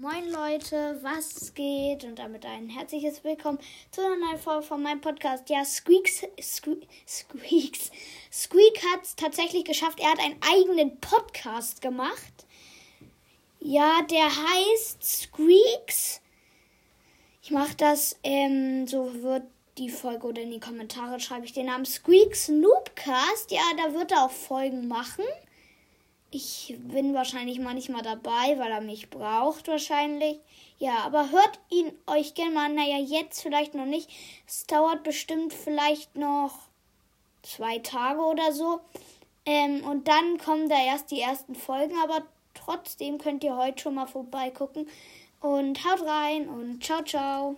Moin Leute, was geht? Und damit ein herzliches Willkommen zu einer neuen Folge von meinem Podcast. Ja, Squeaks, Sque Squeaks, Squeak hat es tatsächlich geschafft. Er hat einen eigenen Podcast gemacht. Ja, der heißt Squeaks. Ich mache das, ähm, so wird die Folge oder in die Kommentare schreibe ich den Namen Squeaks Noobcast. Ja, da wird er auch Folgen machen. Ich bin wahrscheinlich manchmal dabei, weil er mich braucht wahrscheinlich. Ja, aber hört ihn euch gerne mal an. Naja, jetzt vielleicht noch nicht. Es dauert bestimmt vielleicht noch zwei Tage oder so. Ähm, und dann kommen da erst die ersten Folgen. Aber trotzdem könnt ihr heute schon mal vorbeigucken. Und haut rein und ciao, ciao.